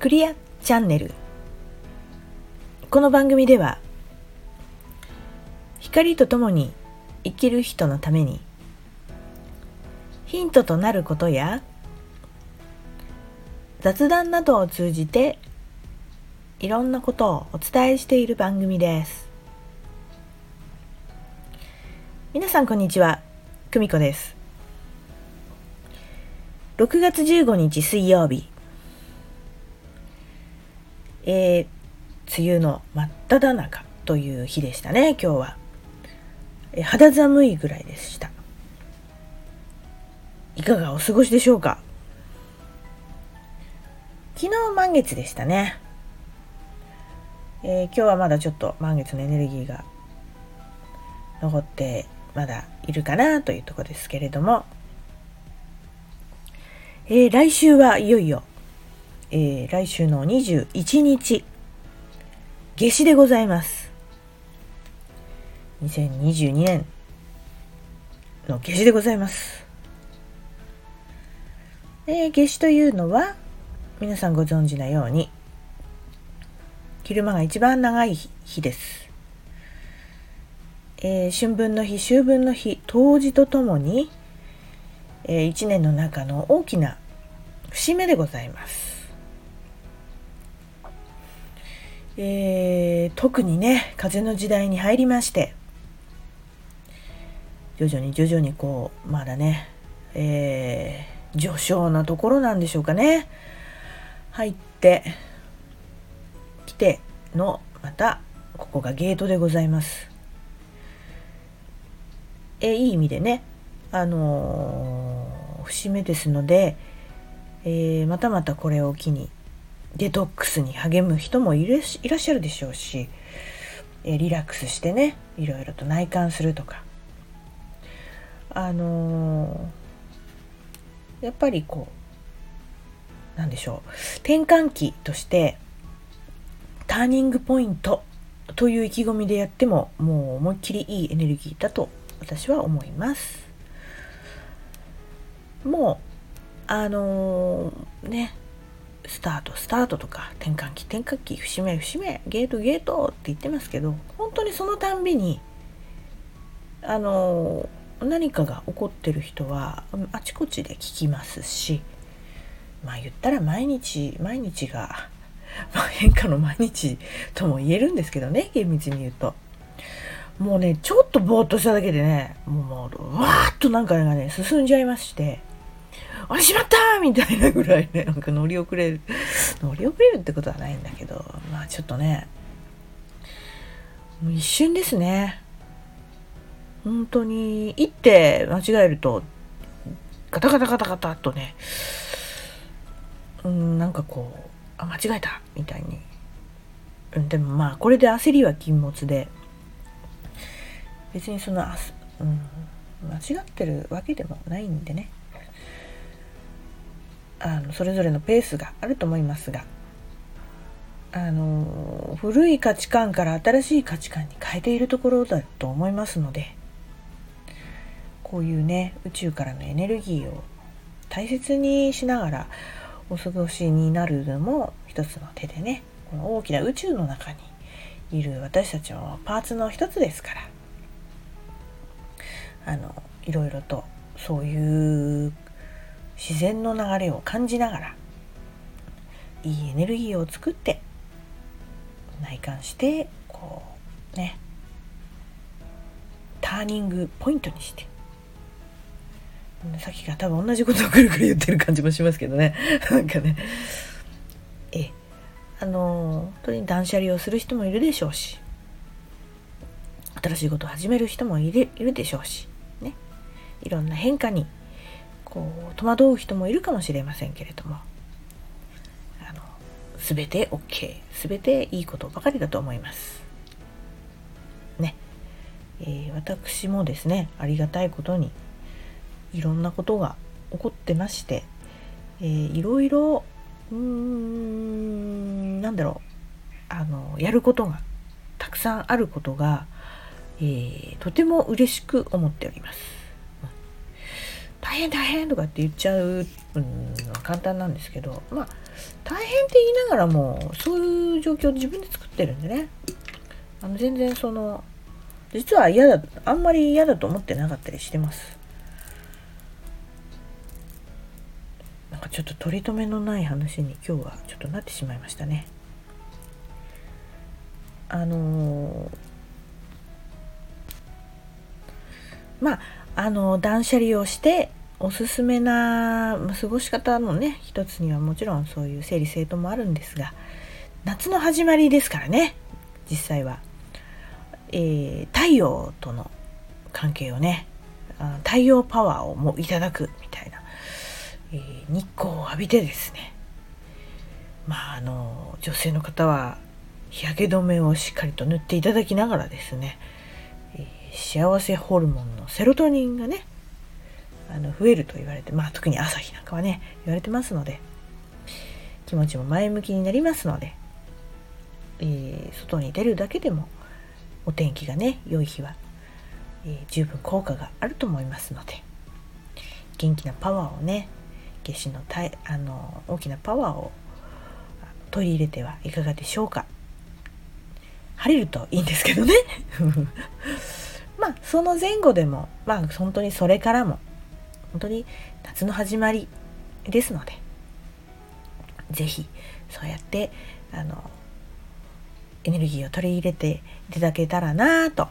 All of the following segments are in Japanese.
クリアチャンネル。この番組では光とともに生きる人のためにヒントとなることや雑談などを通じていろんなことをお伝えしている番組です。皆さんこんにちは久美子です。6月15日水曜日。えー、梅雨の真っ只中という日でしたね今日は、えー、肌寒いぐらいでした。いかがお過ごしでしょうか？昨日満月でしたね、えー、今日はまだちょっと満月のエネルギーが残ってまだいるかなというところですけれども、えー、来週はいよいよえー、来週の21日、夏至でございます。2022年の夏至でございます。えー、夏至というのは、皆さんご存知のように、昼間が一番長い日です。えー、春分の日、秋分の日、冬至とともに、えー、一年の中の大きな節目でございます。えー、特にね風の時代に入りまして徐々に徐々にこうまだね、えー、序章なところなんでしょうかね入ってきてのまたここがゲートでございます。えいい意味でねあのー、節目ですので、えー、またまたこれを機にデトックスに励む人もいらっしゃるでしょうし、えリラックスしてねいろいろと内観するとか。あのー、やっぱりこうなんでしょう転換期としてターニングポイントという意気込みでやってももう思いっきりいいエネルギーだと私は思います。もうあのー、ねスタートスタートとか転換期転換期節目節目ゲートゲートって言ってますけど本当にそのたんびにあの何かが起こってる人はあちこちで聞きますしまあ言ったら毎日毎日が、まあ、変化の毎日とも言えるんですけどね厳密に言うと。もうねちょっとぼーっとしただけでねもうもうわーっとなんかがね進んじゃいましてあれしまったみたいなぐらいねなんか乗り遅れる。乗り遅れるってことはないんだけどまあちょっとねもう一瞬ですね。本当に一手間違えるとガタガタガタガタっとねうんなんかこうあ間違えたみたいに、うん、でもまあこれで焦りは禁物で。別にその、うん、間違ってるわけでもないんでね。あのそれぞれのペースがあると思いますがあの古い価値観から新しい価値観に変えているところだと思いますのでこういうね宇宙からのエネルギーを大切にしながらお過ごしになるのも一つの手でねこの大きな宇宙の中にいる私たちのパーツの一つですからあのいろいろとそういう自然の流れを感じながらいいエネルギーを作って内観してこうねターニングポイントにしてさっきから多分同じことをくるくる言ってる感じもしますけどね。なんかね。えあの本当に断捨離をする人もいるでしょうし新しいことを始める人もいるいるでしょうしね。いろんな変化にこう戸惑う人もいるかもしれませんけれどもあの全て OK 全ていいことばかりだと思います。ね、えー、私もですねありがたいことにいろんなことが起こってまして、えー、いろいろうーんなんだろうあのやることがたくさんあることが、えー、とても嬉しく思っております。大変大変とかって言っちゃうのは簡単なんですけどまあ大変って言いながらもそういう状況を自分で作ってるんでね。あの全然その実は嫌だあんまり嫌だと思ってなかったりしてます。なんかちょっと取り留めのない話に今日はちょっとなってしまいましたね。あのー、まああの断捨離をしておすすめな過ごし方のね一つにはもちろんそういう整理整頓もあるんですが夏の始まりですからね実際は、えー、太陽との関係をね太陽パワーをもいただくみたいな、えー、日光を浴びてですね。まああの女性の方は日焼け止めをしっかりと塗っていただきながらですね、幸せホルモンのセロトニンがねあの増えると言われて、まあ、特に朝日なんかはね言われてますので気持ちも前向きになりますので、えー、外に出るだけでもお天気がね良い日は、えー、十分効果があると思いますので元気なパワーをね夏至のたいあの大きなパワーを取り入れてはいかがでしょうか。晴れるといいんですけどね。まあその前後でもまあ本当にそれからも本当に夏の始まりですので是非そうやってあのエネルギーを取り入れていただけたらなと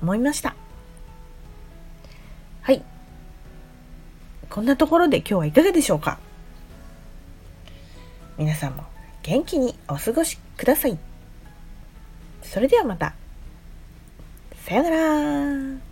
思いました。はい。こんなところで今日はいかがでしょうか？皆さんも元気にお過ごしください。それではまた。さよなら。